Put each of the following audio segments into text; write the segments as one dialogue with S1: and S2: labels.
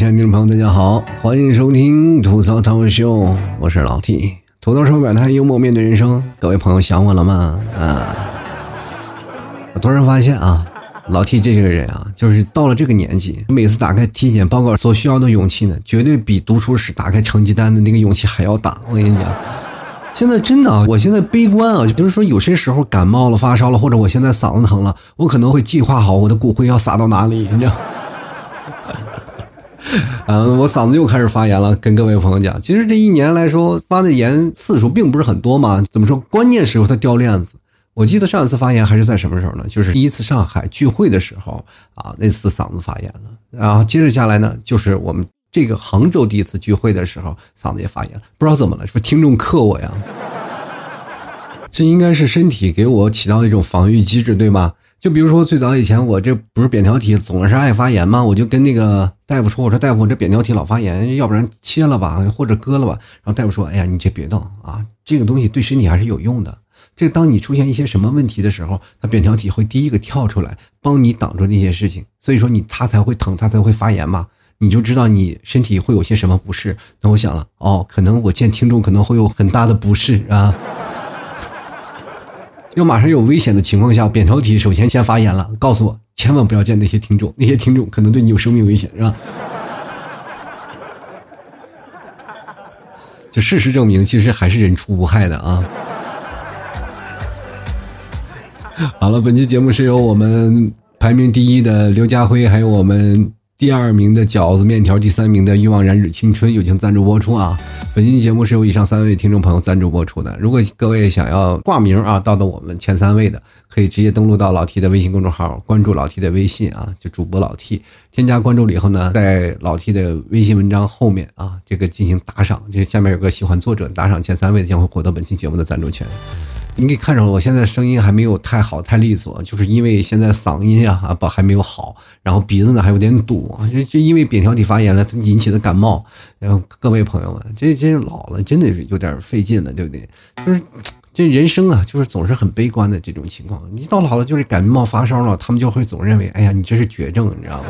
S1: 亲爱的听众朋友，大家好，欢迎收听吐槽涛秀，我是老 T，吐槽手表台幽默面对人生，各位朋友想我了吗？啊，我突然发现啊，老 T 这个人啊，就是到了这个年纪，每次打开体检报告所需要的勇气呢，绝对比读书时打开成绩单的那个勇气还要大。我跟你讲，现在真的啊，我现在悲观啊，就比如说有些时候感冒了、发烧了，或者我现在嗓子疼了，我可能会计划好我的骨灰要撒到哪里，你知道。嗯，我嗓子又开始发炎了。跟各位朋友讲，其实这一年来说发的炎次数并不是很多嘛。怎么说？关键时候它掉链子。我记得上一次发炎还是在什么时候呢？就是第一次上海聚会的时候啊，那次嗓子发炎了。然后接着下来呢，就是我们这个杭州第一次聚会的时候，嗓子也发炎了。不知道怎么了，是不是听众克我呀？这应该是身体给我起到一种防御机制，对吗？就比如说最早以前，我这不是扁桃体总是爱发炎吗？我就跟那个大夫说：“我说大夫，我这扁桃体老发炎，要不然切了吧，或者割了吧。”然后大夫说：“哎呀，你这别动啊，这个东西对身体还是有用的。这当你出现一些什么问题的时候，它扁桃体会第一个跳出来帮你挡住那些事情，所以说你它才会疼，它才会发炎嘛。你就知道你身体会有些什么不适。那我想了，哦，可能我见听众可能会有很大的不适啊。”要马上有危险的情况下，扁桃体首先先发炎了，告诉我千万不要见那些听众，那些听众可能对你有生命危险，是吧？就事实证明，其实还是人畜无害的啊。好了，本期节目是由我们排名第一的刘家辉，还有我们。第二名的饺子面条，第三名的欲望燃日青春友情赞助播出啊！本期节目是由以上三位听众朋友赞助播出的。如果各位想要挂名啊，到的我们前三位的，可以直接登录到老 T 的微信公众号，关注老 T 的微信啊，就主播老 T，添加关注了以后呢，在老 T 的微信文章后面啊，这个进行打赏，这下面有个喜欢作者打赏前三位的，将会获得本期节目的赞助权。你可以看着我现在声音还没有太好太利索，就是因为现在嗓音啊啊不还没有好，然后鼻子呢还有点堵，就就因为扁桃体发炎了引起的感冒。然后各位朋友们，这这老了真的是有点费劲了，对不对？就是这人生啊，就是总是很悲观的这种情况。你到老了就是感冒发烧了，他们就会总认为，哎呀，你这是绝症，你知道吗？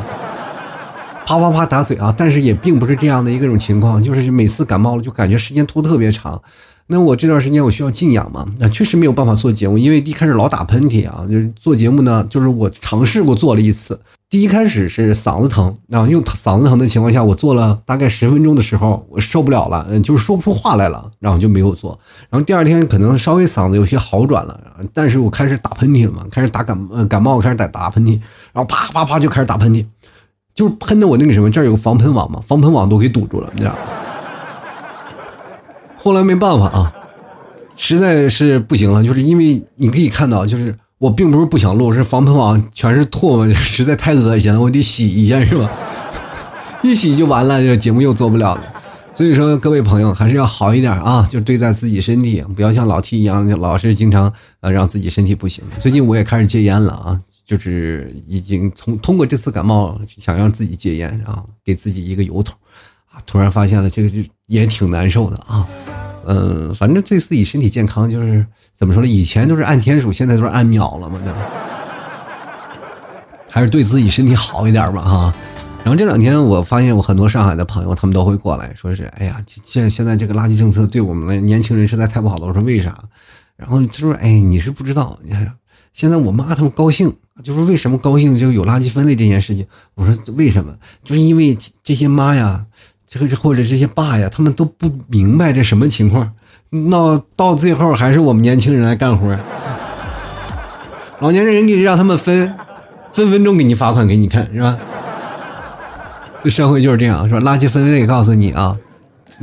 S1: 啪啪啪打嘴啊！但是也并不是这样的一个种情况，就是每次感冒了就感觉时间拖特别长。那我这段时间我需要静养嘛？那确实没有办法做节目，因为一开始老打喷嚏啊。就是做节目呢，就是我尝试过做了一次。第一开始是嗓子疼，然后用嗓子疼的情况下，我做了大概十分钟的时候，我受不了了，嗯，就是说不出话来了，然后就没有做。然后第二天可能稍微嗓子有些好转了，但是我开始打喷嚏了嘛，开始打感呃感冒，开始打打喷嚏，然后啪啪啪就开始打喷嚏，就是喷的我那个什么，这儿有个防喷网嘛，防喷网都给堵住了，你知道。后来没办法啊，实在是不行了，就是因为你可以看到，就是我并不是不想录，是防喷网全是唾沫，实在太恶心了，我得洗一下是吧？一洗就完了，这节目又做不了了。所以说，各位朋友还是要好一点啊，就对待自己身体，不要像老 T 一样，老是经常呃让自己身体不行。最近我也开始戒烟了啊，就是已经从通过这次感冒，想让自己戒烟啊，给自己一个由头啊，突然发现了这个就也挺难受的啊。嗯，反正对自己身体健康就是怎么说呢？以前都是按天数，现在都是按秒了嘛，对吧？还是对自己身体好一点吧，哈。然后这两天我发现，我很多上海的朋友他们都会过来说是，哎呀，现现在这个垃圾政策对我们的年轻人实在太不好了。我说为啥？然后就说，哎，你是不知道，你看现在我妈他们高兴，就是为什么高兴？就是有垃圾分类这件事情。我说为什么？就是因为这些妈呀。这个或者这些爸呀，他们都不明白这什么情况，那到最后还是我们年轻人来干活。老年人你让他们分，分分钟给你罚款给你看，是吧？这社会就是这样，是吧？垃圾分类告诉你啊，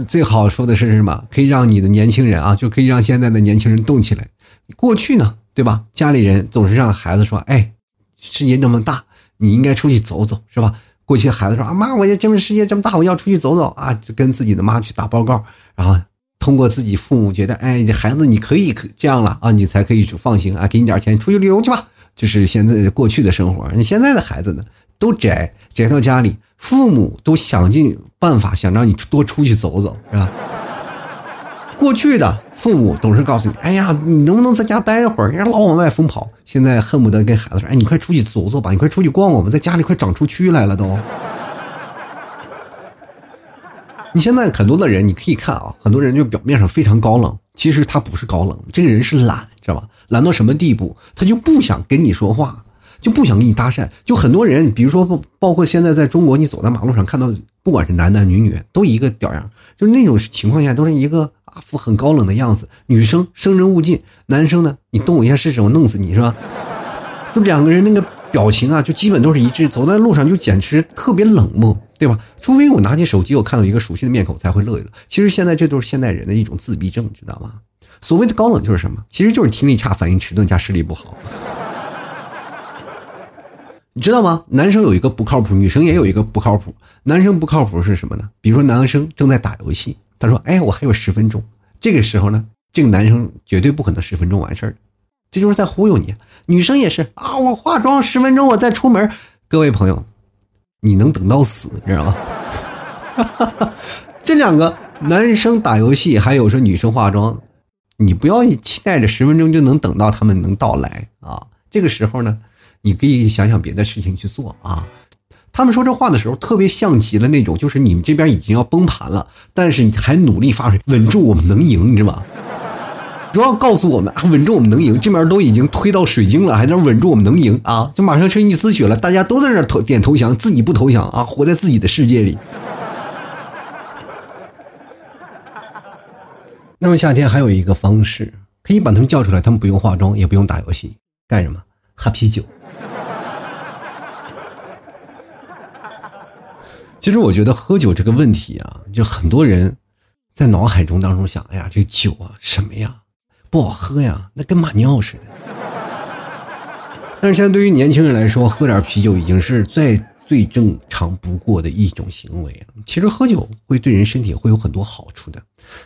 S1: 最好说的是什么？可以让你的年轻人啊，就可以让现在的年轻人动起来。过去呢，对吧？家里人总是让孩子说：“哎，世界那么大，你应该出去走走，是吧？”过去孩子说啊妈，我要这么世界这么大，我要出去走走啊，跟自己的妈去打报告，然后通过自己父母觉得，哎，这孩子你可以可这样了啊，你才可以放心啊，给你点钱出去旅游去吧。就是现在过去的生活，你现在的孩子呢，都宅宅到家里，父母都想尽办法想让你多出去走走，是吧？过去的父母总是告诉你：“哎呀，你能不能在家待一会儿？人家老往外疯跑。”现在恨不得跟孩子说：“哎，你快出去走走吧，你快出去逛逛吧，在家里快长出蛆来了都。”你现在很多的人，你可以看啊，很多人就表面上非常高冷，其实他不是高冷，这个人是懒，知道吧？懒到什么地步？他就不想跟你说话，就不想跟你搭讪。就很多人，比如说包括现在在中国，你走在马路上看到，不管是男男女女，都一个屌样，就那种情况下都是一个副很高冷的样子。女生生人勿近，男生呢，你动我一下试试，我弄死你是吧？就两个人那个。表情啊，就基本都是一致，走在路上就简直特别冷漠，对吧？除非我拿起手机，我看到一个熟悉的面孔，才会乐一乐。其实现在这都是现代人的一种自闭症，知道吗？所谓的高冷就是什么？其实就是听力差、反应迟钝加视力不好。你知道吗？男生有一个不靠谱，女生也有一个不靠谱。男生不靠谱是什么呢？比如说男生正在打游戏，他说：“哎，我还有十分钟。”这个时候呢，这个男生绝对不可能十分钟完事儿。这就是在忽悠你，女生也是啊！我化妆十分钟，我再出门。各位朋友，你能等到死，知道吗？这两个男生打游戏，还有说女生化妆，你不要期待着十分钟就能等到他们能到来啊！这个时候呢，你可以想想别的事情去做啊。他们说这话的时候，特别像极了那种，就是你们这边已经要崩盘了，但是你还努力发水，稳住，我们能赢，你知道吗？主要告诉我们，稳住我们能赢，这边都已经推到水晶了，还在稳住我们能赢啊！就马上生一丝血了，大家都在那投点投降，自己不投降啊，活在自己的世界里。那么夏天还有一个方式，可以把他们叫出来，他们不用化妆，也不用打游戏，干什么？喝啤酒。其实我觉得喝酒这个问题啊，就很多人在脑海中当中想，哎呀，这酒啊，什么呀？不好喝呀，那跟马尿似的。但是现在对于年轻人来说，喝点啤酒已经是再最正常不过的一种行为了。其实喝酒会对人身体会有很多好处的，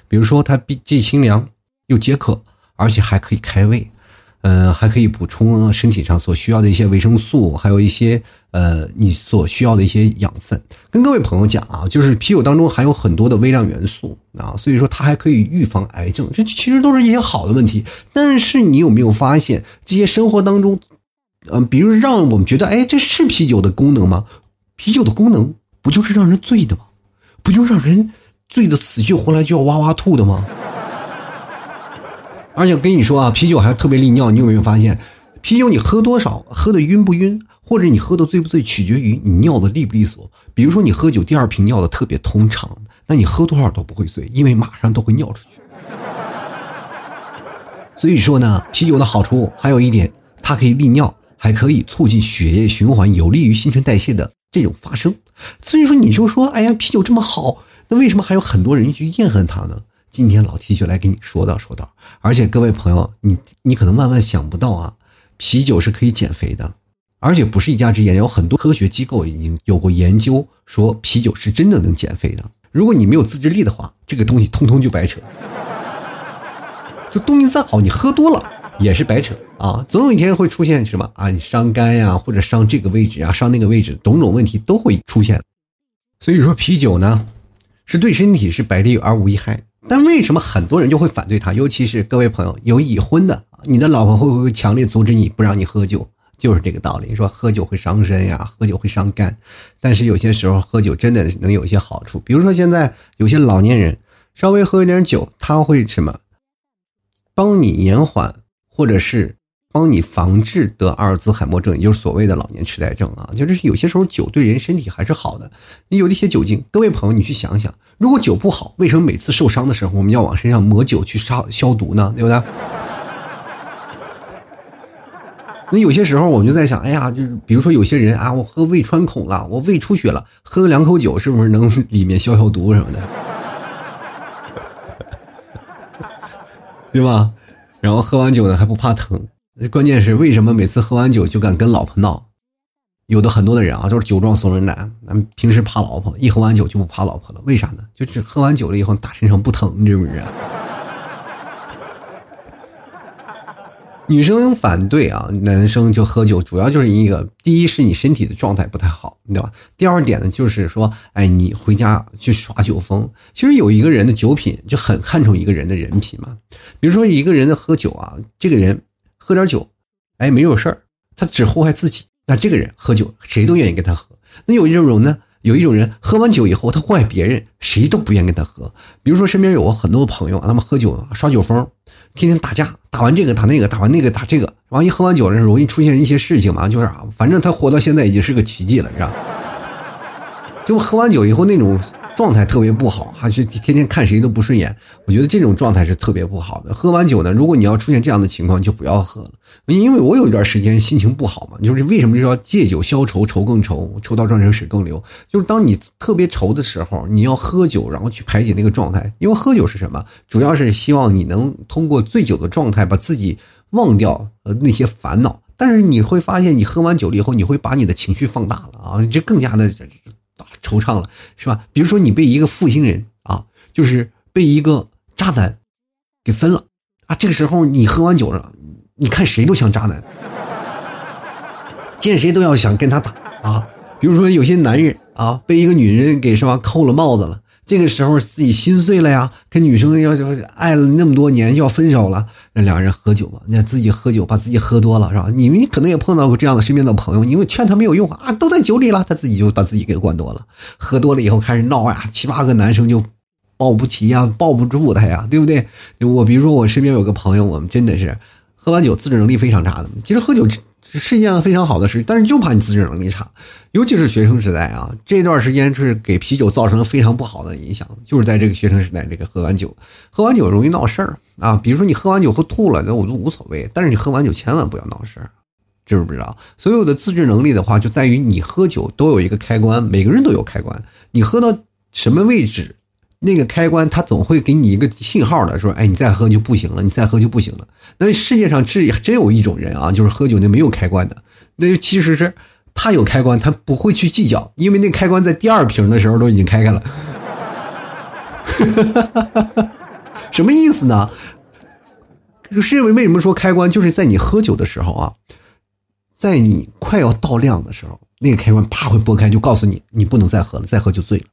S1: 比如说它既清凉又解渴，而且还可以开胃。嗯，还可以补充身体上所需要的一些维生素，还有一些呃你所需要的一些养分。跟各位朋友讲啊，就是啤酒当中含有很多的微量元素啊，所以说它还可以预防癌症，这其实都是一些好的问题。但是你有没有发现，这些生活当中，嗯，比如让我们觉得，哎，这是啤酒的功能吗？啤酒的功能不就是让人醉的吗？不就让人醉的死去活来就要哇哇吐的吗？而且我跟你说啊，啤酒还特别利尿。你有没有发现，啤酒你喝多少，喝的晕不晕，或者你喝的醉不醉，取决于你尿的利不利索。比如说你喝酒第二瓶尿的特别通畅，那你喝多少都不会醉，因为马上都会尿出去。所以说呢，啤酒的好处还有一点，它可以利尿，还可以促进血液循环，有利于新陈代谢的这种发生。所以说你就说，哎呀，啤酒这么好，那为什么还有很多人去厌恨它呢？今天老 T 就来给你说道说道，而且各位朋友，你你可能万万想不到啊，啤酒是可以减肥的，而且不是一家之言，有很多科学机构已经有过研究说啤酒是真的能减肥的。如果你没有自制力的话，这个东西通通就白扯。就东西再好，你喝多了也是白扯啊，总有一天会出现什么啊，你伤肝呀，或者伤这个位置啊，伤那个位置，种种问题都会出现。所以说啤酒呢，是对身体是百利而无一害。但为什么很多人就会反对他？尤其是各位朋友有已婚的，你的老婆会不会强烈阻止你不让你喝酒？就是这个道理，说喝酒会伤身呀，喝酒会伤肝。但是有些时候喝酒真的能有一些好处，比如说现在有些老年人稍微喝一点酒，他会什么？帮你延缓，或者是。帮你防治得阿尔兹海默症，也就是所谓的老年痴呆症啊，就是有些时候酒对人身体还是好的。你有一些酒精，各位朋友，你去想想，如果酒不好，为什么每次受伤的时候我们要往身上抹酒去杀消毒呢？对不对？那有些时候我们就在想，哎呀，就是比如说有些人啊，我喝胃穿孔了，我胃出血了，喝两口酒是不是能里面消消毒什么的？对吧？然后喝完酒呢还不怕疼。关键是为什么每次喝完酒就敢跟老婆闹？有的很多的人啊，都是酒壮怂人胆。咱们平时怕老婆，一喝完酒就不怕老婆了。为啥呢？就是喝完酒了以后打身上不疼，你知不知？女生反对啊，男生就喝酒，主要就是一个：第一是你身体的状态不太好，对吧？第二点呢，就是说，哎，你回家去耍酒疯。其实有一个人的酒品就很看重一个人的人品嘛。比如说一个人的喝酒啊，这个人。喝点酒，哎，没有事儿，他只祸害自己。那这个人喝酒，谁都愿意跟他喝。那有一种人呢，有一种人喝完酒以后他祸害别人，谁都不愿意跟他喝。比如说身边有很多朋友，他们喝酒耍酒疯，天天打架，打完这个打那个，打完那个打这个，完一喝完酒了容易出现一些事情嘛，就是啊反正他活到现在已经是个奇迹了，是吧？就喝完酒以后那种。状态特别不好，还是天天看谁都不顺眼。我觉得这种状态是特别不好的。喝完酒呢，如果你要出现这样的情况，就不要喝了。因为我有一段时间心情不好嘛，就是为什么就要借酒消愁，愁更愁，愁到转成水更流。就是当你特别愁的时候，你要喝酒，然后去排解那个状态。因为喝酒是什么？主要是希望你能通过醉酒的状态，把自己忘掉呃那些烦恼。但是你会发现，你喝完酒了以后，你会把你的情绪放大了啊，你就更加的。惆怅了，是吧？比如说你被一个负心人啊，就是被一个渣男给分了啊，这个时候你喝完酒了，你看谁都像渣男，见谁都要想跟他打啊。比如说有些男人啊，被一个女人给是吧扣了帽子了。这个时候自己心碎了呀，跟女生要就爱了那么多年要分手了，那两个人喝酒嘛，那自己喝酒把自己喝多了是吧？你们可能也碰到过这样的身边的朋友，因为劝他没有用啊，都在酒里了，他自己就把自己给灌多了，喝多了以后开始闹呀，七八个男生就抱不齐呀，抱不住他呀，对不对？我比如说我身边有个朋友，我们真的是喝完酒自制能力非常差的，其实喝酒。是一件非常好的事，但是就怕你自制能力差，尤其是学生时代啊，这段时间是给啤酒造成了非常不好的影响，就是在这个学生时代，这个喝完酒，喝完酒容易闹事儿啊，比如说你喝完酒喝吐了，那我就无所谓，但是你喝完酒千万不要闹事儿，知不知道？所有的自制能力的话，就在于你喝酒都有一个开关，每个人都有开关，你喝到什么位置？那个开关，它总会给你一个信号的，说：“哎，你再喝就不行了，你再喝就不行了。”那世界上只真有一种人啊，就是喝酒那没有开关的。那其实是他有开关，他不会去计较，因为那开关在第二瓶的时候都已经开开了。什么意思呢？是因为为什么说开关？就是在你喝酒的时候啊，在你快要到量的时候，那个开关啪会拨开，就告诉你你不能再喝了，再喝就醉了。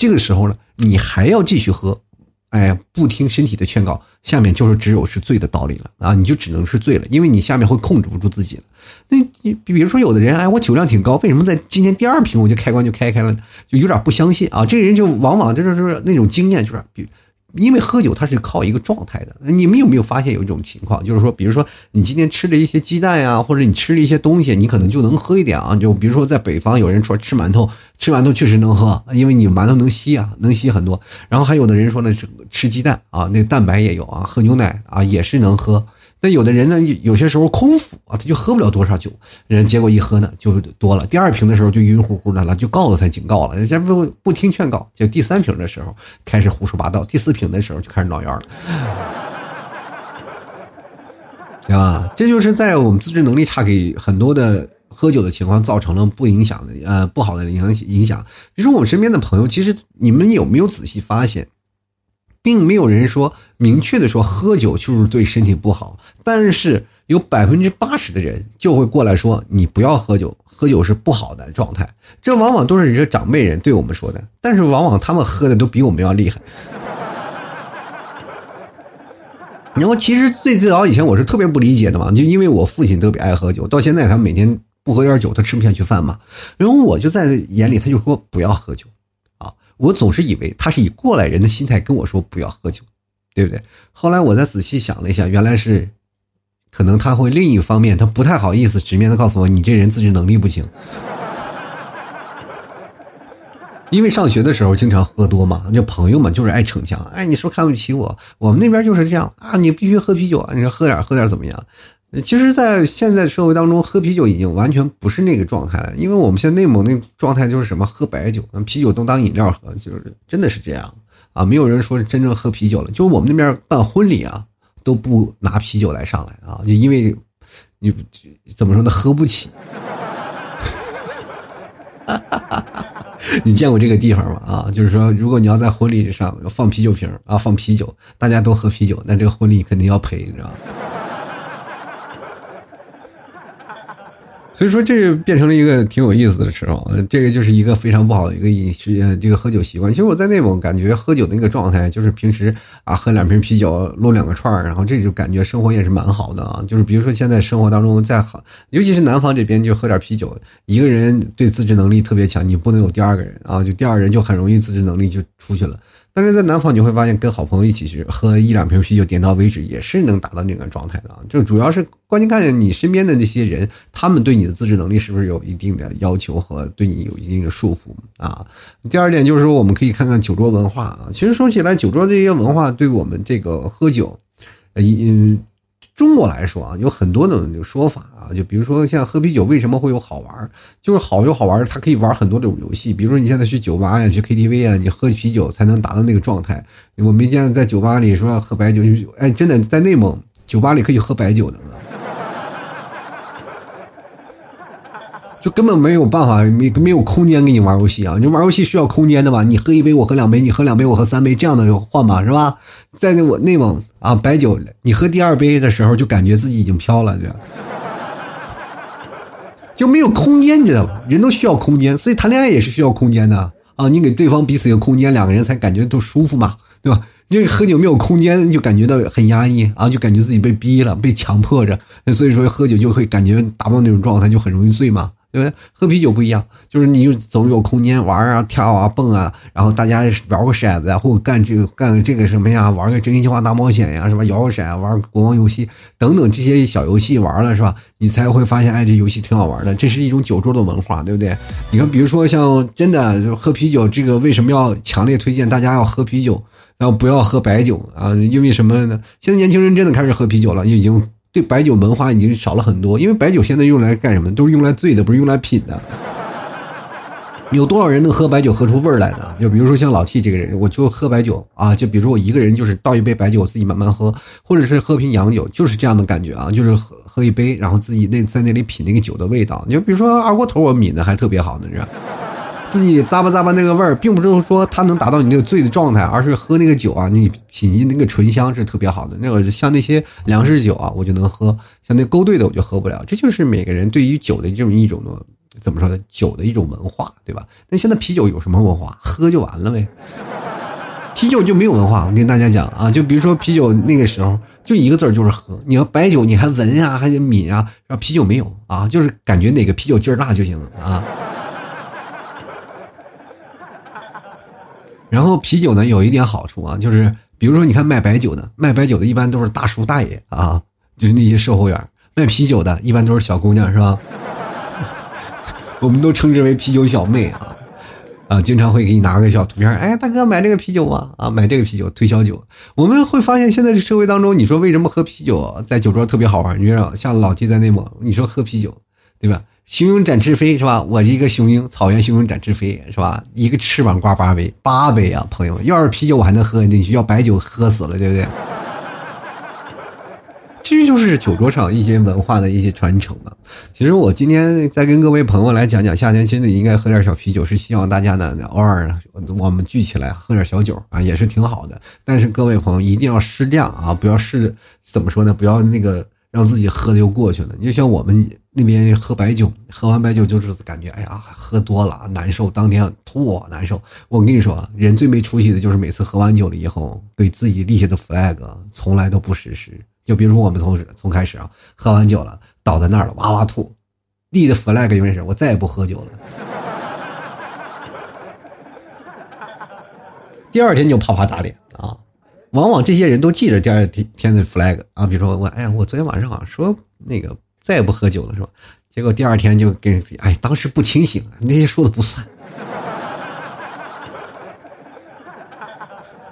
S1: 这个时候呢，你还要继续喝，哎，不听身体的劝告，下面就是只有是醉的道理了啊！你就只能是醉了，因为你下面会控制不住自己了。那你比如说，有的人，哎，我酒量挺高，为什么在今天第二瓶我就开关就开开了，就有点不相信啊？这个人就往往就是那种经验，就是比。因为喝酒它是靠一个状态的，你们有没有发现有一种情况，就是说，比如说你今天吃了一些鸡蛋呀，或者你吃了一些东西，你可能就能喝一点啊。就比如说在北方，有人说吃馒头，吃馒头确实能喝，因为你馒头能吸啊，能吸很多。然后还有的人说呢，吃吃鸡蛋啊，那蛋白也有啊，喝牛奶啊也是能喝。那有的人呢，有些时候空腹啊，他就喝不了多少酒，人结果一喝呢就多了。第二瓶的时候就晕乎乎的了，就告诉他警告了，人家不不听劝告。就第三瓶的时候开始胡说八道，第四瓶的时候就开始闹院了，对吧？这就是在我们自制能力差，给很多的喝酒的情况造成了不影响的呃不好的影响影响。比如说我们身边的朋友，其实你们有没有仔细发现？并没有人说明确的说喝酒就是对身体不好，但是有百分之八十的人就会过来说你不要喝酒，喝酒是不好的状态。这往往都是这长辈人对我们说的，但是往往他们喝的都比我们要厉害。然后其实最最早以前我是特别不理解的嘛，就因为我父亲特别爱喝酒，到现在他每天不喝点酒他吃不下去饭嘛。然后我就在眼里他就说不要喝酒。我总是以为他是以过来人的心态跟我说不要喝酒，对不对？后来我再仔细想了一下，原来是，可能他会另一方面，他不太好意思直面的告诉我，你这人自制能力不行。因为上学的时候经常喝多嘛，就朋友们就是爱逞强，哎，你说看不起我？我们那边就是这样啊，你必须喝啤酒啊，你说喝点喝点怎么样？其实，在现在社会当中，喝啤酒已经完全不是那个状态了。因为我们现在内蒙那状态就是什么喝白酒，啤酒都当饮料喝，就是真的是这样啊！没有人说是真正喝啤酒了。就我们那边办婚礼啊，都不拿啤酒来上来啊，就因为你怎么说呢，喝不起。你见过这个地方吗？啊，就是说，如果你要在婚礼上放啤酒瓶啊，放啤酒，大家都喝啤酒，那这个婚礼肯定要赔，你知道吗？所以说这变成了一个挺有意思的时候，这个就是一个非常不好的一个饮食，这个喝酒习惯。其实我在内蒙感觉喝酒的那个状态，就是平时啊喝两瓶啤酒，撸两个串儿，然后这就感觉生活也是蛮好的啊。就是比如说现在生活当中再好，尤其是南方这边就喝点啤酒，一个人对自制能力特别强，你不能有第二个人啊，就第二人就很容易自制能力就出去了。但是在南方你会发现，跟好朋友一起去喝一两瓶啤酒，点到为止，也是能达到那个状态的。就主要是关键看你身边的那些人，他们对你的自制能力是不是有一定的要求和对你有一定的束缚啊？第二点就是说，我们可以看看酒桌文化啊。其实说起来，酒桌这些文化对我们这个喝酒，嗯。中国来说啊，有很多种说法啊，就比如说像喝啤酒为什么会有好玩就是好有好玩它可以玩很多种游戏。比如说你现在去酒吧呀，去 KTV 啊，你喝啤酒才能达到那个状态。我没见在酒吧里说喝白酒，哎，真的在内蒙酒吧里可以喝白酒的。就根本没有办法，没没有空间给你玩游戏啊！你玩游戏需要空间的吧？你喝一杯，我喝两杯；你喝两杯，我喝三杯，这样的换吧，是吧？在那我内蒙啊，白酒，你喝第二杯的时候，就感觉自己已经飘了，这就没有空间，你知道吧？人都需要空间，所以谈恋爱也是需要空间的啊！你给对方彼此一个空间，两个人才感觉都舒服嘛，对吧？你喝酒没有空间，就感觉到很压抑啊，就感觉自己被逼了，被强迫着，所以说喝酒就会感觉达不到那种状态，就很容易醉嘛。对不对？喝啤酒不一样，就是你总有空间玩啊、跳啊、蹦啊，然后大家玩个骰子呀，或者干这个干这个什么呀，玩个真心话大冒险呀，是吧？摇个骰，玩国王游戏等等这些小游戏玩了，是吧？你才会发现，哎，这游戏挺好玩的。这是一种酒桌的文化，对不对？你看，比如说像真的就喝啤酒，这个为什么要强烈推荐大家要喝啤酒，然后不要喝白酒啊？因为什么呢？现在年轻人真的开始喝啤酒了，就已经。对白酒文化已经少了很多，因为白酒现在用来干什么？都是用来醉的，不是用来品的。有多少人能喝白酒喝出味儿来呢？就比如说像老 T 这个人，我就喝白酒啊，就比如说我一个人就是倒一杯白酒，我自己慢慢喝，或者是喝瓶洋酒，就是这样的感觉啊，就是喝喝一杯，然后自己那在那里品那个酒的味道。你就比如说二锅头，我抿的还特别好呢，是吧？自己咂吧咂吧那个味儿，并不是说它能达到你那个醉的状态，而是喝那个酒啊，你品那个醇香是特别好的。那个像那些粮食酒啊，我就能喝；像那勾兑的，我就喝不了。这就是每个人对于酒的这种一种的怎么说呢？酒的一种文化，对吧？那现在啤酒有什么文化？喝就完了呗。啤酒就没有文化。我跟大家讲啊，就比如说啤酒那个时候就一个字儿就是喝。你要白酒你还闻啊，还得抿啊，然后啤酒没有啊，就是感觉哪个啤酒劲儿大就行啊。然后啤酒呢有一点好处啊，就是比如说你看卖白酒的，卖白酒的一般都是大叔大爷啊，就是那些售货员；卖啤酒的一般都是小姑娘，是吧？我们都称之为啤酒小妹啊，啊，经常会给你拿个小图片，哎，大哥买这个啤酒啊，啊，买这个啤酒推销酒。我们会发现现在这社会当中，你说为什么喝啤酒在酒桌特别好玩？你说像老 T 在内蒙，你说喝啤酒，对吧？雄鹰展翅飞是吧？我一个雄鹰，草原雄鹰展翅飞是吧？一个翅膀挂八杯，八杯啊，朋友们！要是啤酒我还能喝进去，要白酒喝死了，对不对？其实就是酒桌上一些文化的一些传承嘛。其实我今天再跟各位朋友来讲讲，夏天真的应该喝点小啤酒，是希望大家呢偶尔我们聚起来喝点小酒啊，也是挺好的。但是各位朋友一定要适量啊，不要是怎么说呢？不要那个。让自己喝的就过去了。你就像我们那边喝白酒，喝完白酒就是感觉，哎呀，喝多了难受，当天吐难受。我跟你说，人最没出息的就是每次喝完酒了以后，给自己立下的 flag 从来都不实施。就比如说我们从从开始啊，喝完酒了，倒在那儿了，哇哇吐，立的 flag 永远是我再也不喝酒了。第二天就啪啪打脸啊。往往这些人都记着第二天的 flag 啊，比如说我，哎呀，我昨天晚上好像说那个再也不喝酒了，是吧？结果第二天就跟人自己，哎，当时不清醒，那些说的不算。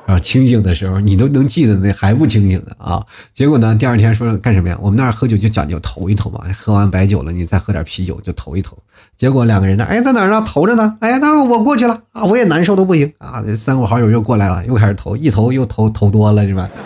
S1: 啊，清醒的时候你都能记得，那还不清醒的啊？结果呢，第二天说干什么呀？我们那儿喝酒就讲究头一头嘛，喝完白酒了，你再喝点啤酒就头一头。结果两个人呢，哎，在哪儿呢？投着呢？哎，那我过去了啊，我也难受的不行啊。三五好友又过来了，又开始投，一投又投投多了，是吧？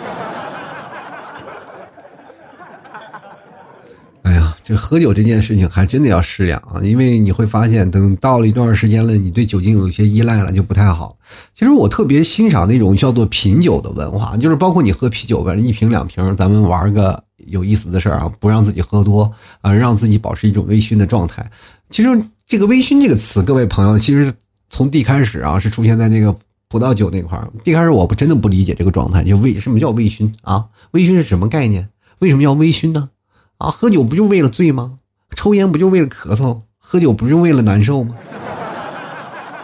S1: 就喝酒这件事情，还真的要适量啊，因为你会发现，等到了一段时间了，你对酒精有一些依赖了，就不太好。其实我特别欣赏那种叫做品酒的文化，就是包括你喝啤酒吧，一瓶两瓶，咱们玩个有意思的事儿啊，不让自己喝多啊，让自己保持一种微醺的状态。其实这个微醺这个词，各位朋友，其实从地开始啊，是出现在那个葡萄酒那块儿。地开始我不真的不理解这个状态，就微什么叫微醺啊？微醺是什么概念？为什么要微醺呢？啊，喝酒不就为了醉吗？抽烟不就为了咳嗽？喝酒不就为了难受吗？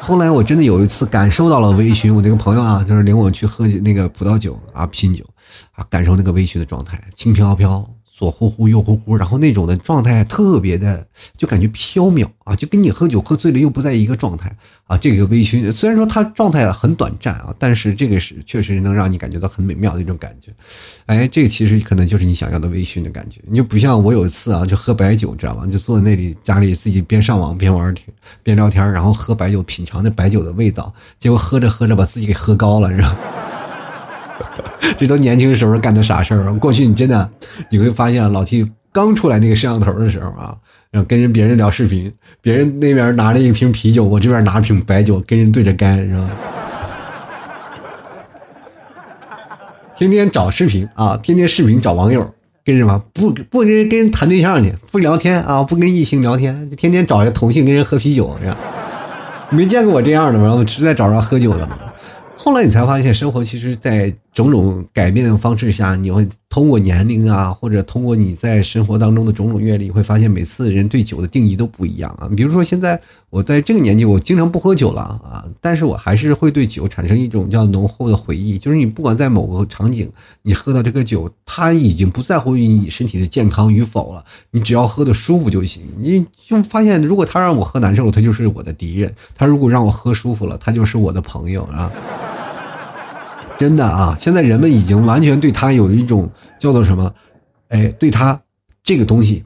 S1: 后来我真的有一次感受到了微醺，我那个朋友啊，就是领我去喝那个葡萄酒啊，拼酒啊，感受那个微醺的状态，轻飘飘。左呼呼右呼呼，然后那种的状态特别的，就感觉飘渺啊，就跟你喝酒喝醉了又不在一个状态啊。这个微醺虽然说它状态很短暂啊，但是这个是确实能让你感觉到很美妙的一种感觉。哎，这个其实可能就是你想要的微醺的感觉。你就不像我有一次啊，就喝白酒，知道吗？就坐在那里家里自己边上网边玩边聊天，然后喝白酒，品尝那白酒的味道，结果喝着喝着把自己给喝高了，你知道。这都年轻时候干的傻事儿。过去你真的，你会发现老 T 刚出来那个摄像头的时候啊，然后跟人别人聊视频，别人那边拿着一瓶啤酒，我这边拿瓶白酒，跟人对着干，是吧？天天找视频啊，天天视频找网友，跟什么不不跟跟人谈对象去，不聊天啊，不跟异性聊天，天天找一个同性跟人喝啤酒，是吧？没见过我这样的吗？我实在找着喝酒的吗？后来你才发现，生活其实，在种种改变的方式下，你会通过年龄啊，或者通过你在生活当中的种种阅历，会发现每次人对酒的定义都不一样啊。比如说，现在我在这个年纪，我经常不喝酒了啊，但是我还是会对酒产生一种叫浓厚的回忆。就是你不管在某个场景，你喝到这个酒，它已经不在乎于你身体的健康与否了，你只要喝的舒服就行。你就发现，如果他让我喝难受，他就是我的敌人；他如果让我喝舒服了，他就是我的朋友啊。真的啊，现在人们已经完全对他有一种叫做什么，哎，对他这个东西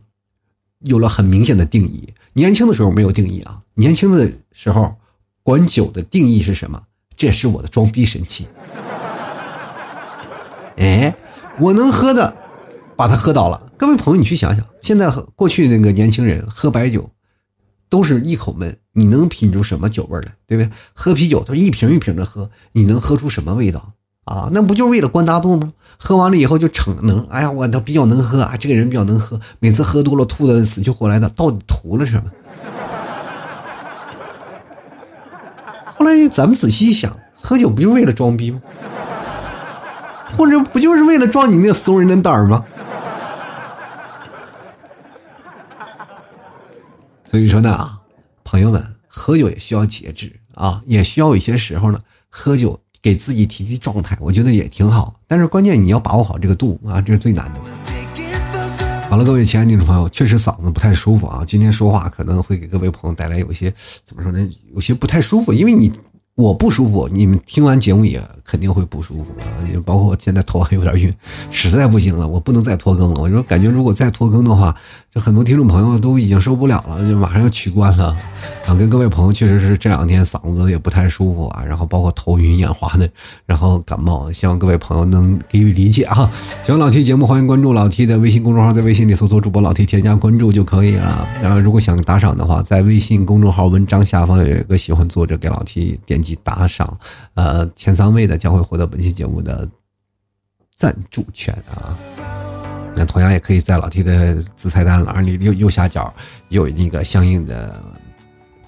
S1: 有了很明显的定义。年轻的时候没有定义啊，年轻的时候管酒的定义是什么？这是我的装逼神器。哎，我能喝的，把它喝倒了。各位朋友，你去想想，现在和过去那个年轻人喝白酒，都是一口闷，你能品出什么酒味来？对不对？喝啤酒都一瓶一瓶的喝，你能喝出什么味道？啊，那不就是为了灌大肚吗？喝完了以后就逞能，哎呀，我他比较能喝啊，这个人比较能喝，每次喝多了吐的死去活来的，到底图了什么？后来咱们仔细一想，喝酒不就是为了装逼吗？或者不就是为了壮你那怂人的胆儿吗？所以说呢，朋友们，喝酒也需要节制啊，也需要有些时候呢，喝酒。给自己提提状态，我觉得也挺好。但是关键你要把握好这个度啊，这是最难的。好了，各位亲爱的听众朋友，确实嗓子不太舒服啊，今天说话可能会给各位朋友带来有些怎么说呢？有些不太舒服，因为你我不舒服，你们听完节目也肯定会不舒服啊。也包括我现在头还有点晕，实在不行了，我不能再拖更了。我说感觉如果再拖更的话。就很多听众朋友都已经受不了了，就马上要取关了。然后跟各位朋友确实是这两天嗓子也不太舒服啊，然后包括头晕眼花的，然后感冒，希望各位朋友能给予理解啊。喜欢老 T 节目，欢迎关注老 T 的微信公众号，在微信里搜索主播老 T 添加关注就可以了。然后如果想打赏的话，在微信公众号文章下方有一个喜欢作者给老 T 点击打赏，呃，前三位的将会获得本期节目的赞助权啊。那同样也可以在老 T 的子菜单栏里右右下角有那个相应的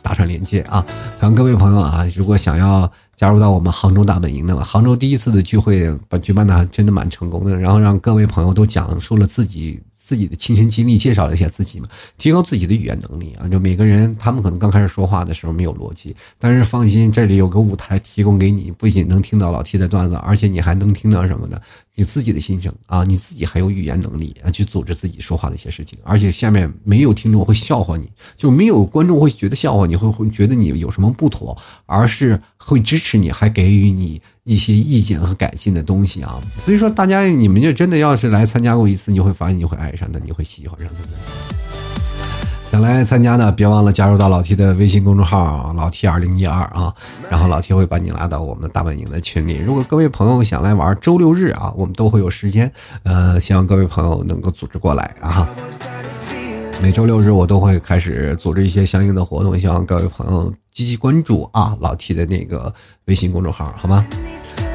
S1: 打赏链接啊。然后各位朋友啊，如果想要加入到我们杭州大本营的，杭州第一次的聚会把举办的还真的蛮成功的。然后让各位朋友都讲述了自己。自己的亲身经历，介绍了一下自己嘛，提高自己的语言能力啊。就每个人，他们可能刚开始说话的时候没有逻辑，但是放心，这里有个舞台提供给你，不仅能听到老 T 的段子，而且你还能听到什么呢？你自己的心声啊，你自己还有语言能力啊，去组织自己说话的一些事情。而且下面没有听众会笑话你，就没有观众会觉得笑话你，会会觉得你有什么不妥，而是会支持你，还给予你。一些意见和改进的东西啊，所以说大家你们就真的要是来参加过一次，你会发现你会爱上的，你会喜欢上的。想来参加的，别忘了加入到老 T 的微信公众号“老 T 二零一二”啊，然后老 T 会把你拉到我们的大本营的群里。如果各位朋友想来玩，周六日啊，我们都会有时间，呃，希望各位朋友能够组织过来啊。每周六日我都会开始组织一些相应的活动，希望各位朋友积极关注啊，老 T 的那个微信公众号，好吗？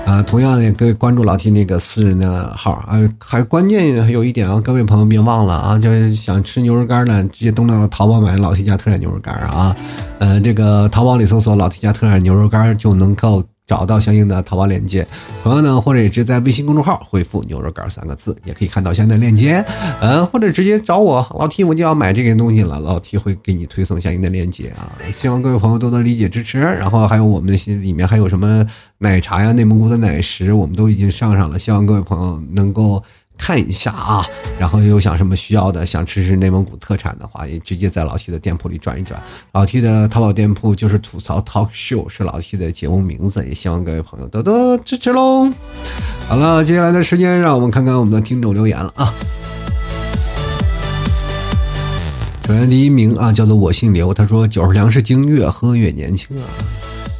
S1: 啊，同样也可以关注老 T 那个私人的号啊。还关键还有一点啊，各位朋友别忘了啊，就是想吃牛肉干呢，直接登到淘宝买老 T 家特产牛肉干啊。呃，这个淘宝里搜索“老 T 家特产牛肉干”就能够。找到相应的淘宝链接，同样呢，或者也是在微信公众号回复“牛肉干”三个字，也可以看到相应的链接。嗯，或者直接找我老 T，我就要买这个东西了，老 T 会给你推送相应的链接啊。希望各位朋友多多理解支持。然后还有我们的心里面还有什么奶茶呀、内蒙古的奶食，我们都已经上上了，希望各位朋友能够。看一下啊，然后又想什么需要的，想吃吃内蒙古特产的话，也直接在老 T 的店铺里转一转。老 T 的淘宝店铺就是吐槽 Talk Show，是老 T 的节目名字，也希望各位朋友多多支持喽。好了，接下来的时间让我们看看我们的听众留言了啊。首先第一名啊，叫做我姓刘，他说：“酒是粮食精，越喝越年轻啊。”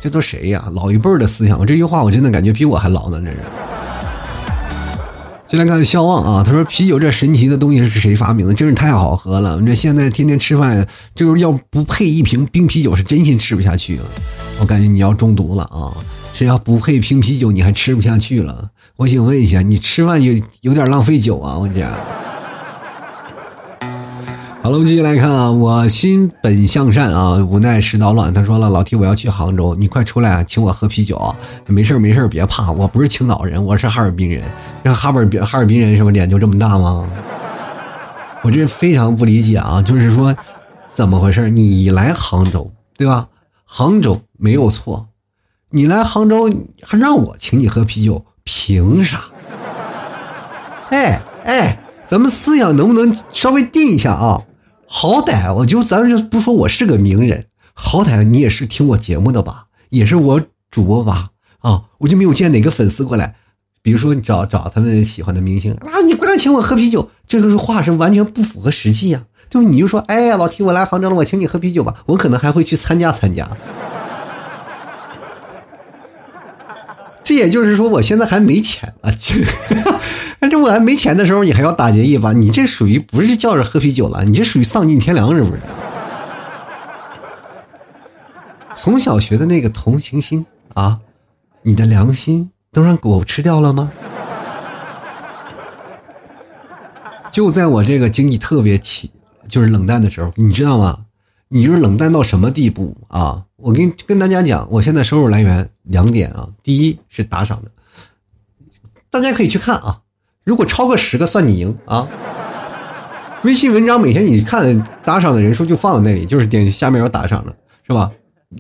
S1: 这都谁呀？老一辈儿的思想，这句话我真的感觉比我还老呢，这是。先来看笑望啊，他说啤酒这神奇的东西是谁发明的？真是太好喝了！这现在天天吃饭，就是要不配一瓶冰啤酒，是真心吃不下去了。我感觉你要中毒了啊！只要不配瓶啤酒，你还吃不下去了？我想问一下，你吃饭有有点浪费酒啊？我讲。好了，我们继续来看啊，我心本向善啊，无奈世道乱。他说了，老弟我要去杭州，你快出来，请我喝啤酒。没事没事别怕，我不是青岛人，我是哈尔滨人。这哈尔滨哈尔滨人是不脸就这么大吗？我这非常不理解啊，就是说，怎么回事？你来杭州对吧？杭州没有错，你来杭州还让我请你喝啤酒，凭啥？哎哎，咱们思想能不能稍微定一下啊？好歹我就咱就不说我是个名人，好歹你也是听我节目的吧，也是我主播吧啊！我就没有见哪个粉丝过来，比如说你找找他们喜欢的明星啊，你过来请我喝啤酒，这个是话是完全不符合实际呀。就你就说，哎呀，老提我来杭州了，我请你喝啤酒吧，我可能还会去参加参加。这也就是说，我现在还没钱啊。那 这我还没钱的时候，你还要打劫一把，你这属于不是叫着喝啤酒了，你这属于丧尽天良，是不是？从小学的那个同情心啊，你的良心都让狗吃掉了吗？就在我这个经济特别起，就是冷淡的时候，你知道吗？你就是冷淡到什么地步啊？我跟跟大家讲，我现在收入来源两点啊，第一是打赏的，大家可以去看啊。如果超过十个，算你赢啊！微信文章每天你看打赏的人数就放在那里，就是点下面有打赏的，是吧？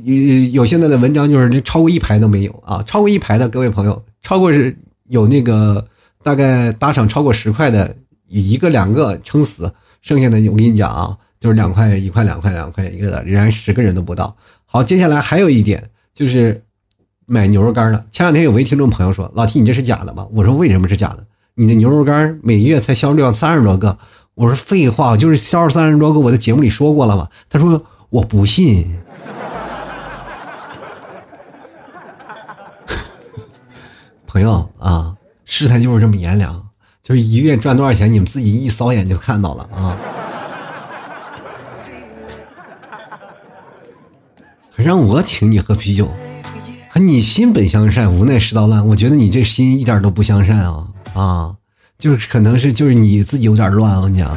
S1: 有有现在的文章就是超过一排都没有啊！超过一排的各位朋友，超过是有那个大概打赏超过十块的，一个两个撑死，剩下的我跟你讲啊，就是两块一块两块两块一个的，仍然十个人都不到。好，接下来还有一点就是买牛肉干的。前两天有位听众朋友说：“老 T，你这是假的吗？”我说：“为什么是假的？”你的牛肉干每月才销量三十多个，我说废话，就是销售三十多个，我在节目里说过了嘛。他说我不信，朋友啊，事态就是这么炎凉，就是一月赚多少钱，你们自己一扫眼就看到了啊。让我请你喝啤酒，你心本向善，无奈世道乱，我觉得你这心一点都不向善啊。啊，就是可能是就是你自己有点乱啊，我跟你讲。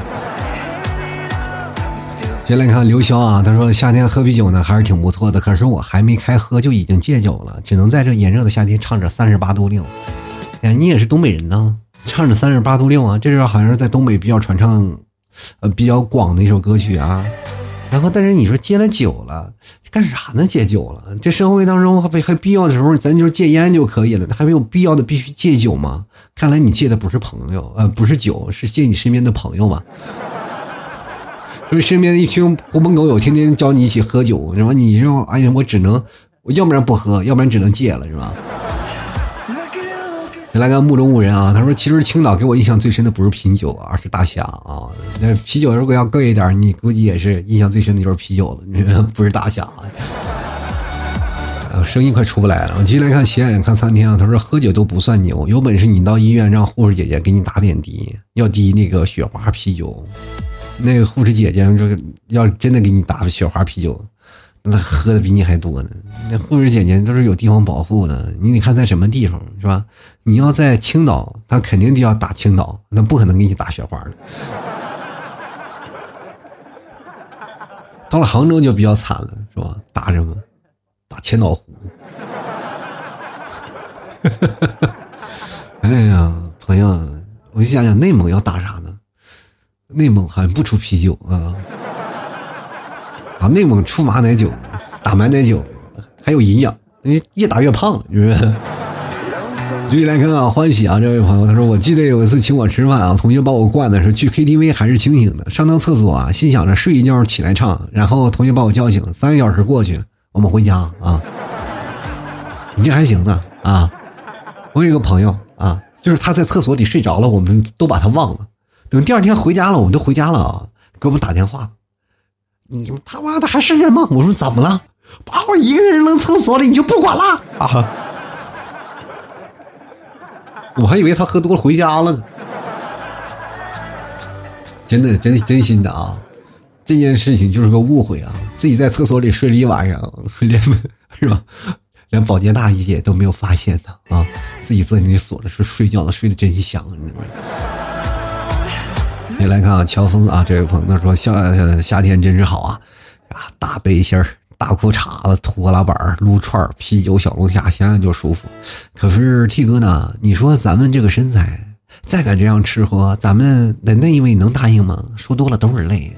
S1: 先来看刘潇啊，他说夏天喝啤酒呢还是挺不错的，可是我还没开喝就已经戒酒了，只能在这炎热的夏天唱着三十八度六。哎，你也是东北人呢，唱着三十八度六啊，这是好像是在东北比较传唱，呃比较广的一首歌曲啊。然后，但是你说戒了酒了，干啥呢？戒酒了，这生活当中还还必要的时候，咱就戒烟就可以了，还没有必要的必须戒酒吗？看来你戒的不是朋友，呃，不是酒，是戒你身边的朋友嘛。所以身边的一群狐朋狗友天天教你一起喝酒，是吧？你说，哎呀，我只能，我要不然不喝，要不然只能戒了，是吧？来个目中无人啊！他说：“其实青岛给我印象最深的不是啤酒，而是大虾啊。那啤酒如果要贵一点，你估计也是印象最深的就是啤酒了，不是大虾。”啊，声音快出不来了。我继续来看斜眼看三天啊。他说：“喝酒都不算牛，有本事你到医院让护士姐姐给你打点滴，要滴那个雪花啤酒。那个护士姐姐说要真的给你打雪花啤酒，那喝的比你还多呢。那护士姐姐都是有地方保护的，你得看在什么地方是吧？你要在青岛，他肯定就要打青岛，那不可能给你打雪花的。到了杭州就比较惨了，是吧？打什么？打千岛湖。哎呀，朋友，我就想想内蒙要打啥呢？内蒙好像不出啤酒啊。内蒙出马奶酒，打马奶酒，还有营养，你越打越胖，是不是？继续来看啊，欢喜啊，这位朋友他说，我记得有一次请我吃饭啊，同学把我灌的是去 KTV 还是清醒的，上趟厕所啊，心想着睡一觉起来唱，然后同学把我叫醒，三个小时过去，我们回家啊。你这还行呢啊！我有一个朋友啊，就是他在厕所里睡着了，我们都把他忘了，等第二天回家了，我们都回家了啊，给我们打电话。你他妈的还是人吗？我说怎么了？把我一个人扔厕所里，你就不管了啊？我还以为他喝多了回家了呢。真的，真真心的啊！这件事情就是个误会啊！自己在厕所里睡了一晚上，连是吧？连保洁大姐都没有发现他啊！自己在那里锁着是睡觉呢，睡得真香，你知道吗？你来看啊，乔峰啊，这位朋友说夏夏天真是好啊，啊，大背心儿、大裤衩子、拖拉板、撸串、啤酒、小龙虾，想想就舒服。可是 T 哥呢？你说咱们这个身材，再敢这样吃喝，咱们的那一位能答应吗？说多了都是泪。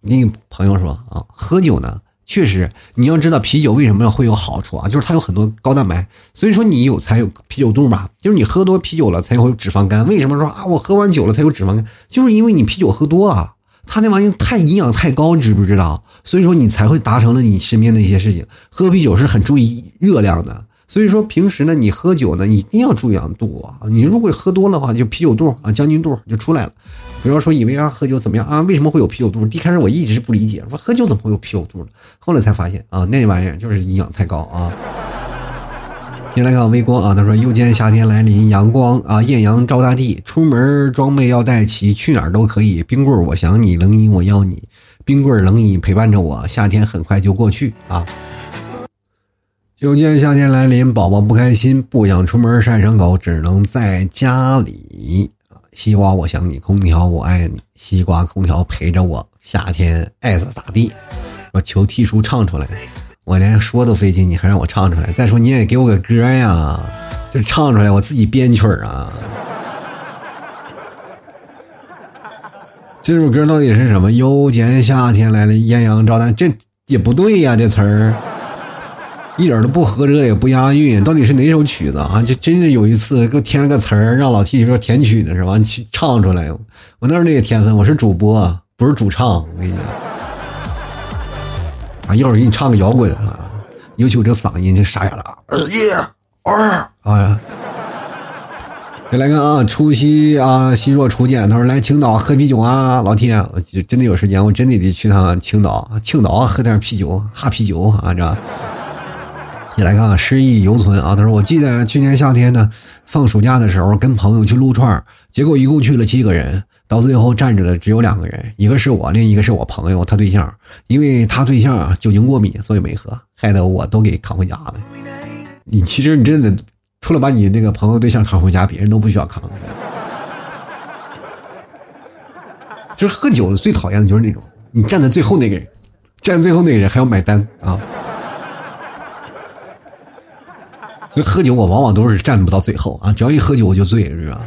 S1: 那个朋友说啊，喝酒呢？确实，你要知道啤酒为什么会有好处啊？就是它有很多高蛋白，所以说你有才有啤酒肚嘛。就是你喝多啤酒了才会有脂肪肝。为什么说啊？我喝完酒了才有脂肪肝，就是因为你啤酒喝多了，它那玩意太营养太高，你知不知道？所以说你才会达成了你身边的一些事情。喝啤酒是很注意热量的，所以说平时呢，你喝酒呢一定要注意度啊。你如果喝多了话，就啤酒肚啊，将军肚就出来了。不要说以为啊喝酒怎么样啊？为什么会有啤酒肚？一开始我一直不理解，说喝酒怎么会有啤酒肚呢？后来才发现啊，那玩意儿就是营养太高啊。先来看微光啊，他说又见夏天来临，阳光啊艳阳照大地，出门装备要带齐，去哪儿都可以。冰棍我想你，冷饮我要你，冰棍冷饮陪伴着我，夏天很快就过去啊。又见夏天来临，宝宝不开心，不想出门晒伤口，只能在家里。西瓜，我想你；空调，我爱你。西瓜，空调陪着我，夏天爱咋咋地。我求 T 叔唱出来，我连说都费劲，你还让我唱出来？再说你也给我个歌呀，就唱出来，我自己编曲啊。这首歌到底是什么？又见夏天来了，艳阳照单，这也不对呀，这词儿。一点都不合辙，也不押韵，到底是哪首曲子啊？就真是有一次给我填了个词儿，让老 T 说填曲呢是吧？你去唱出来，我哪有那个天分？我是主播，不是主唱。我跟你讲，啊，一会儿给你唱个摇滚啊，尤其我这嗓音就沙哑了啊！耶，二啊！再来看啊，除夕啊，心若初见，他说来青岛喝啤酒啊，老 T，我真的有时间，我真的得去趟青岛，青岛喝点啤酒，哈啤酒啊，这。你来看看诗意犹存啊！他说：“我记得去年夏天呢，放暑假的时候跟朋友去撸串结果一共去了七个人，到最后站着的只有两个人，一个是我，另一个是我朋友他对象。因为他对象酒精过敏，所以没喝，害得我都给扛回家了。你其实你真的除了把你那个朋友对象扛回家，别人都不需要扛。就是喝酒了，最讨厌的就是那种你站在最后那个人，站最后那个人还要买单啊！”所以喝酒，我往往都是站不到最后啊！只要一喝酒，我就醉，是吧？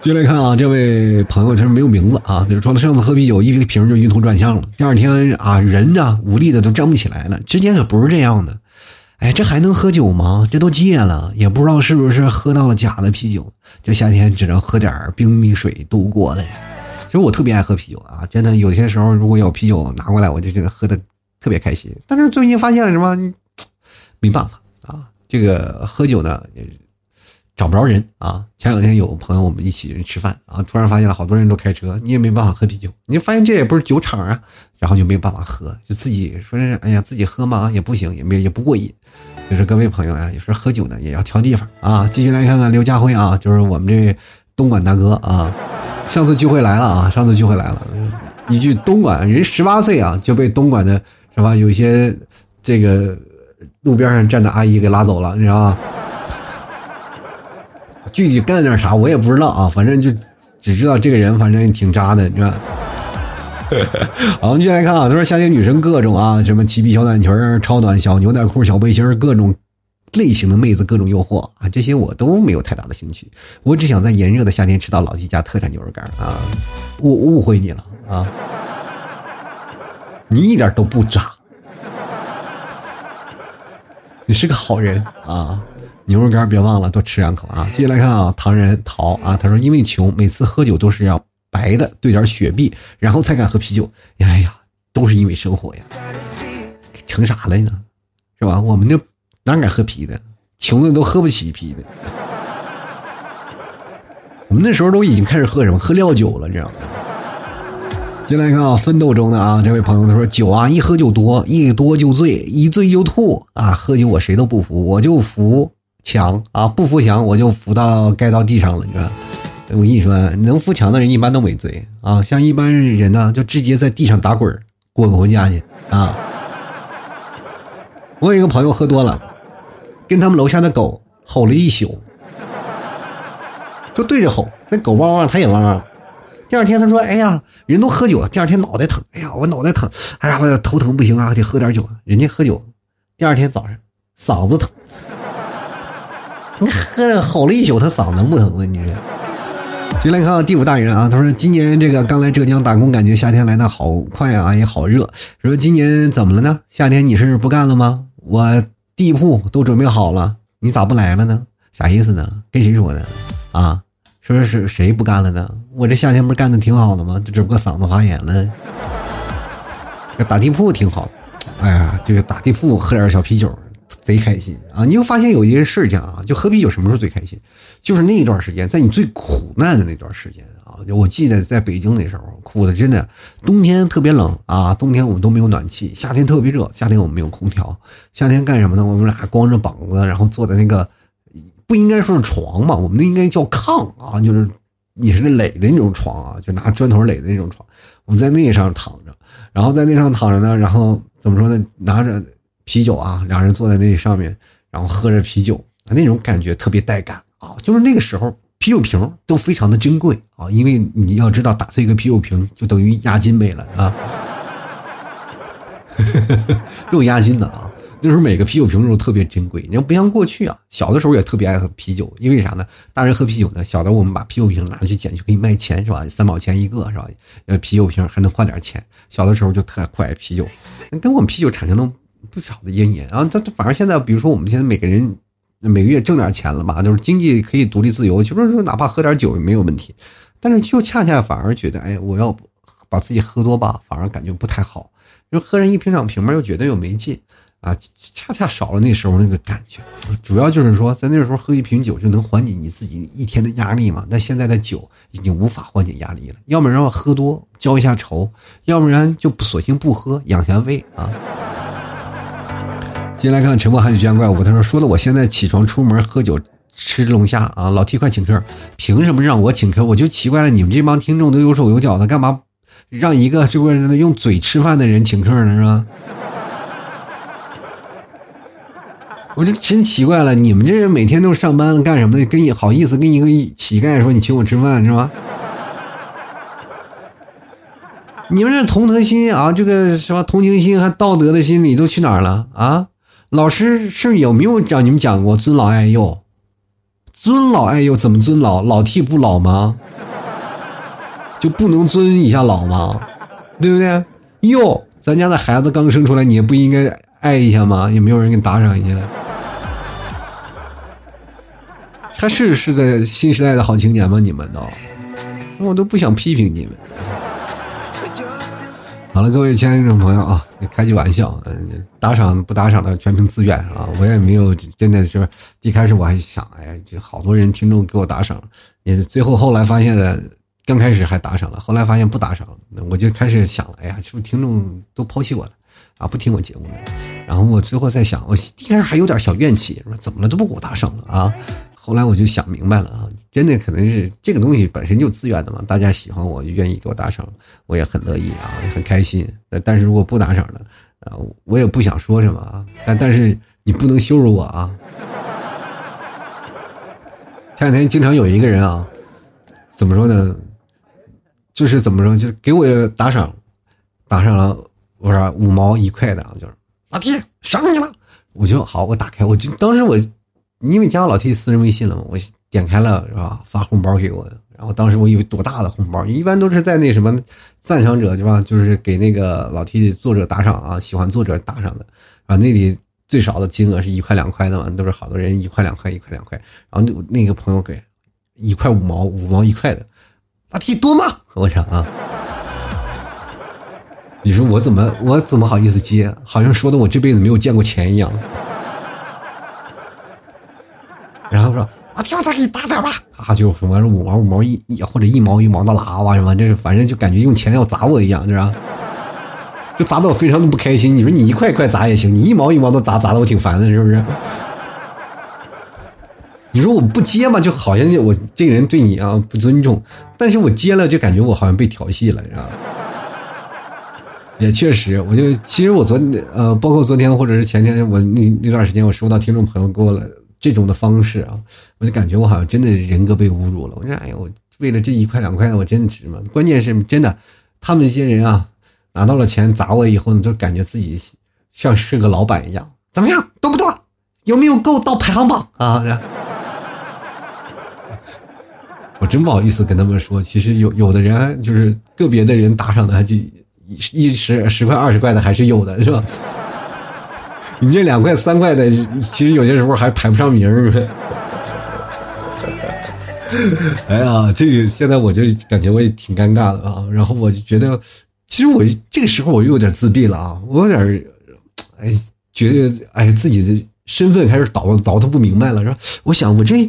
S1: 接来看啊，这位朋友他是没有名字啊，就是说上次喝啤酒，一瓶就晕头转向了。第二天啊，人呢无力的都站不起来了。之前可不是这样的，哎，这还能喝酒吗？这都戒了，也不知道是不是喝到了假的啤酒。这夏天只能喝点冰蜜水度过的。其实我特别爱喝啤酒啊，真的有些时候如果有啤酒拿过来，我就觉得喝的特别开心。但是最近发现了什么？没办法。啊这个喝酒呢，也找不着人啊。前两天有朋友我们一起吃饭啊，突然发现了好多人都开车，你也没办法喝啤酒。你发现这也不是酒厂啊，然后就没有办法喝，就自己说是哎呀自己喝嘛也不行，也没也不过瘾。就是各位朋友啊，有时候喝酒呢也要挑地方啊。继续来看看刘家辉啊，就是我们这东莞大哥啊，上次聚会来了啊，上次聚会来了，一句东莞人十八岁啊就被东莞的。是吧？有些这个路边上站的阿姨给拉走了，你知道吗？具体干点啥我也不知道啊，反正就只知道这个人反正挺渣的，你知道。好，我们继续来看啊，他说夏天女生各种啊，什么齐臂小短裙、超短小牛仔裤、小背心，各种类型的妹子，各种诱惑啊，这些我都没有太大的兴趣。我只想在炎热的夏天吃到老季家特产牛肉干啊！我误会你了啊！你一点都不渣，你是个好人啊！牛肉干别忘了多吃两口啊！接下来看啊，唐人桃啊，他说因为穷，每次喝酒都是要。白的兑点雪碧，然后才敢喝啤酒。哎呀，都是因为生活呀，成啥了呢？是吧？我们就哪敢喝啤的？穷的都喝不起啤的。我们那时候都已经开始喝什么？喝料酒了，你知道吗？进来看啊，奋斗中的啊，这位朋友他说：酒啊，一喝就多，一多就醉，一醉就吐啊！喝酒我谁都不服，我就服强啊！不服强，我就服到该到地上了，你知道。我跟你说，能扶墙的人一般都没醉啊，像一般人呢，就直接在地上打滚滚回家去啊。我有一个朋友喝多了，跟他们楼下的狗吼了一宿，就对着吼，那狗汪汪，他也汪汪。第二天他说：“哎呀，人都喝酒了，第二天脑袋疼，哎呀，我脑袋疼，哎呀，我头疼不行啊，得喝点酒。人家喝酒，第二天早上嗓子疼，你喝了吼了一宿，他嗓子能不疼吗？你说？”进来看看第五大人啊，他说今年这个刚来浙江打工，感觉夏天来的好快啊，也好热。说今年怎么了呢？夏天你是不干了吗？我地铺都准备好了，你咋不来了呢？啥意思呢？跟谁说的？啊？说是谁不干了呢？我这夏天不是干的挺好的吗？只不过嗓子发炎了。打地铺挺好，哎呀，这个打地铺喝点小啤酒。贼开心啊！你会发现有一件事情啊，就喝啤酒什么时候最开心？就是那一段时间，在你最苦难的那段时间啊。我记得在北京那时候，苦的真的，冬天特别冷啊，冬天我们都没有暖气；夏天特别热，夏天我们没有空调。夏天干什么呢？我们俩光着膀子，然后坐在那个不应该说是床嘛，我们那应该叫炕啊，就是也是垒的那种床啊，就拿砖头垒的那种床。我们在那上躺着，然后在那上躺着呢，然后怎么说呢？拿着。啤酒啊，两人坐在那上面，然后喝着啤酒，那种感觉特别带感啊！就是那个时候，啤酒瓶都非常的珍贵啊，因为你要知道，打碎一个啤酒瓶就等于押金没了啊，有押金的啊。那时候每个啤酒瓶都特别珍贵，你要不像过去啊，小的时候也特别爱喝啤酒，因为啥呢？大人喝啤酒呢，小的我们把啤酒瓶拿去捡去可以卖钱是吧？三毛钱一个是吧？呃，啤酒瓶还能换点钱。小的时候就特爱啤酒，跟我们啤酒产生了。不少的阴影，然后他反正现在，比如说我们现在每个人每个月挣点钱了吧，就是经济可以独立自由，就是说哪怕喝点酒也没有问题。但是就恰恰反而觉得，哎，我要把自己喝多吧，反而感觉不太好。就喝上一瓶两瓶嘛，又觉得又没劲啊，恰恰少了那时候那个感觉。主要就是说，在那时候喝一瓶酒就能缓解你自己一天的压力嘛。但现在的酒已经无法缓解压力了，要么让我喝多浇一下愁，要不然就索性不喝养下胃啊。进来看沉默汉语见怪物，他说：“说的我现在起床出门喝酒吃龙虾啊，老 T 快请客，凭什么让我请客？我就奇怪了，你们这帮听众都有手有脚的，干嘛让一个这不是用嘴吃饭的人请客呢？是吧？我就真奇怪了，你们这每天都上班干什么的？跟你好意思跟一个乞丐说你请我吃饭是吧？你们这同德心啊，这个什么同情心还道德的心理都去哪儿了啊？”老师是有没有让你们讲过尊老爱幼？尊老爱幼怎么尊老？老替不老吗？就不能尊一下老吗？对不对？幼，咱家的孩子刚生出来，你也不应该爱一下吗？也没有人给你打赏一下。他是是在新时代的好青年吗？你们都，我都不想批评你们。好了，各位亲爱的朋友啊，开句玩笑，嗯，打赏不打赏的全凭自愿啊，我也没有真的是一开始我还想，哎呀，这好多人听众给我打赏，也最后后来发现的，刚开始还打赏了，后来发现不打赏了，我就开始想了，哎呀，是不是听众都抛弃我了啊，不听我节目了？然后我最后在想，我一开始还有点小怨气，说怎么了都不给我打赏了啊？后来我就想明白了啊，真的可能是这个东西本身就自愿的嘛，大家喜欢我就愿意给我打赏，我也很乐意啊，很开心。那但是如果不打赏呢，啊，我也不想说什么啊，但但是你不能羞辱我啊。前两天经常有一个人啊，怎么说呢？就是怎么说，就是给我打赏，打上了我说五毛一块的，就是老弟赏你了。我就好，我打开，我就当时我因为加了老 T 私人微信了嘛，我点开了是吧？发红包给我的，然后当时我以为多大的红包，一般都是在那什么赞赏者对吧？就是给那个老 T 作者打赏啊，喜欢作者打赏的啊，那里。最少的金额是一块两块的嘛，都是好多人一块两块一块两块，然后那个朋友给一块五毛五毛一块的，老 T 多吗？我说啊，你说我怎么我怎么好意思接？好像说的我这辈子没有见过钱一样。然后说老 T 我再给你打点吧，啊就什么五毛五毛一或者一毛一毛的拉吧什么，这反正就感觉用钱要砸我一样，是吧？就砸的我非常的不开心。你说你一块一块砸也行，你一毛一毛的砸，砸的我挺烦的，是不是？你说我不接嘛，就好像我这个人对你啊不尊重。但是我接了，就感觉我好像被调戏了，你知道也确实，我就其实我昨天呃，包括昨天或者是前天，我那那段时间，我收到听众朋友给我了这种的方式啊，我就感觉我好像真的人格被侮辱了。我说哎呀，我为了这一块两块的，我真的值吗？关键是真的，他们这些人啊。拿到了钱砸我以后呢，就感觉自己像是个老板一样，怎么样，多不多？有没有够到排行榜啊？我真不好意思跟他们说，其实有有的人就是个别的人打赏的，就一十十块二十块的还是有的，是吧？你这两块三块的，其实有些时候还排不上名儿。哎呀，这个现在我就感觉我也挺尴尬的啊，然后我就觉得。其实我这个时候我又有点自闭了啊，我有点，哎，觉得哎自己的身份开始倒倒腾不明白了，是吧？我想我这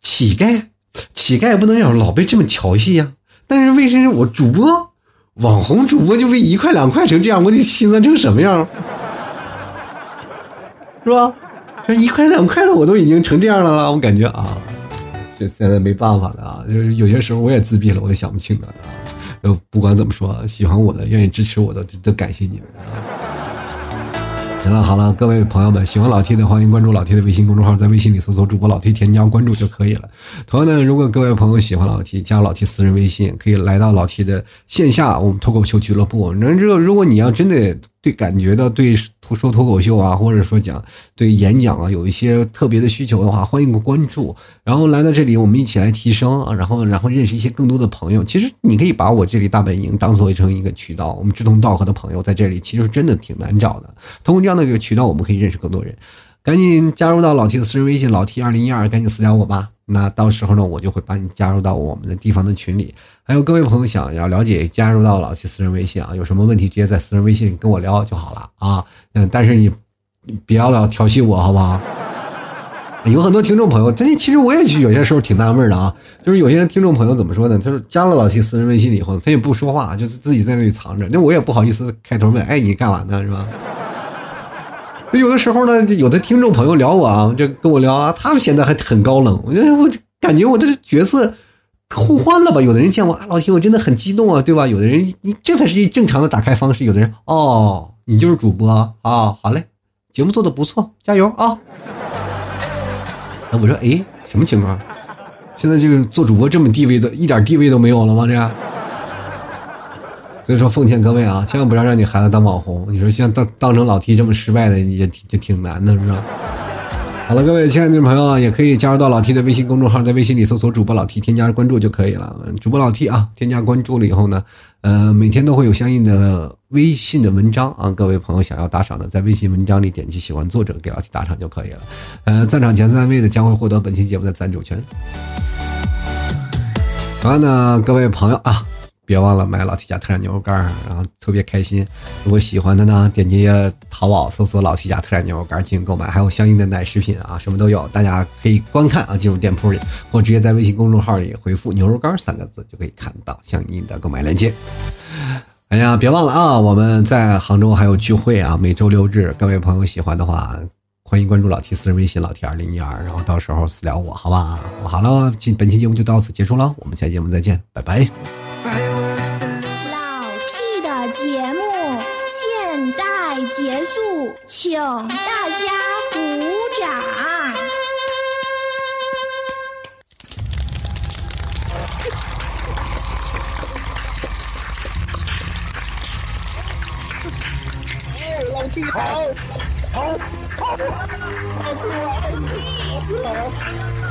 S1: 乞丐，乞丐不能让老被这么调戏呀。但是为什么我主播网红主播就被一块两块成这样，我得心酸成什么样？是吧？这一块两块的我都已经成这样了，我感觉啊，现现在没办法了啊，就是有些时候我也自闭了，我也想不清了啊。呃，不管怎么说，喜欢我的、愿意支持我的，都感谢你们啊。行了好了，各位朋友们，喜欢老 T 的，欢迎关注老 T 的微信公众号，在微信里搜索主播老 T，添加关注就可以了。同样呢，如果各位朋友喜欢老 T，加老 T 私人微信，可以来到老 T 的线下我们脱口秀俱乐部。那这个，如果你要真的对感觉到对说脱口秀啊，或者说讲对演讲啊有一些特别的需求的话，欢迎关注。然后来到这里，我们一起来提升啊，然后然后认识一些更多的朋友。其实你可以把我这里大本营当做成一个渠道，我们志同道合的朋友在这里其实真的挺难找的。通过这样的一个渠道，我们可以认识更多人，赶紧加入到老 T 的私人微信老 T 二零一二，赶紧私聊我吧。那到时候呢，我就会把你加入到我们的地方的群里。还有各位朋友想要了解，加入到老 T 私人微信啊，有什么问题直接在私人微信跟我聊就好了啊。嗯，但是你别老调戏我，好不好？有很多听众朋友，但其实我也有些时候挺纳闷的啊，就是有些听众朋友怎么说呢？就是加了老 T 私人微信以后，他也不说话，就是自己在那里藏着。那我也不好意思开头问，哎，你干嘛呢？是吧？那有的时候呢，有的听众朋友聊我啊，就跟我聊啊，他们显得还很高冷。我觉得我感觉我这个角色互换了吧？有的人见我啊，老铁，我真的很激动啊，对吧？有的人，你这才是正常的打开方式。有的人，哦，你就是主播啊，好嘞，节目做的不错，加油啊！那我说，哎，什么情况？现在这个做主播这么地位的，一点地位都没有了吗？这样？所以说，奉劝各位啊，千万不要让你孩子当网红。你说像当当成老 T 这么失败的，也也挺难的，是吧？好了，各位亲爱的朋友啊，也可以加入到老 T 的微信公众号，在微信里搜索主播老 T，添加关注就可以了。主播老 T 啊，添加关注了以后呢，呃，每天都会有相应的微信的文章啊。各位朋友想要打赏的，在微信文章里点击喜欢作者给老 T 打赏就可以了。呃，赞赏前三位的将会获得本期节目的赞助权。同样呢，各位朋友啊。别忘了买老 T 家特产牛肉干然后特别开心。如果喜欢的呢，点击淘宝搜索“老 T 家特产牛肉干进行购买，还有相应的奶食品啊，什么都有，大家可以观看啊，进入店铺里，或直接在微信公众号里回复“牛肉干三个字，就可以看到相应的购买链接。哎呀，别忘了啊，我们在杭州还有聚会啊，每周六日，各位朋友喜欢的话，欢迎关注老 T 私人微信老 T 二零一二，然后到时候私聊我，好吧？好了，今本期节目就到此结束了，我们下期节目再见，拜拜。
S2: 请大家鼓掌。
S3: 老弟好，好，好，老弟好，好。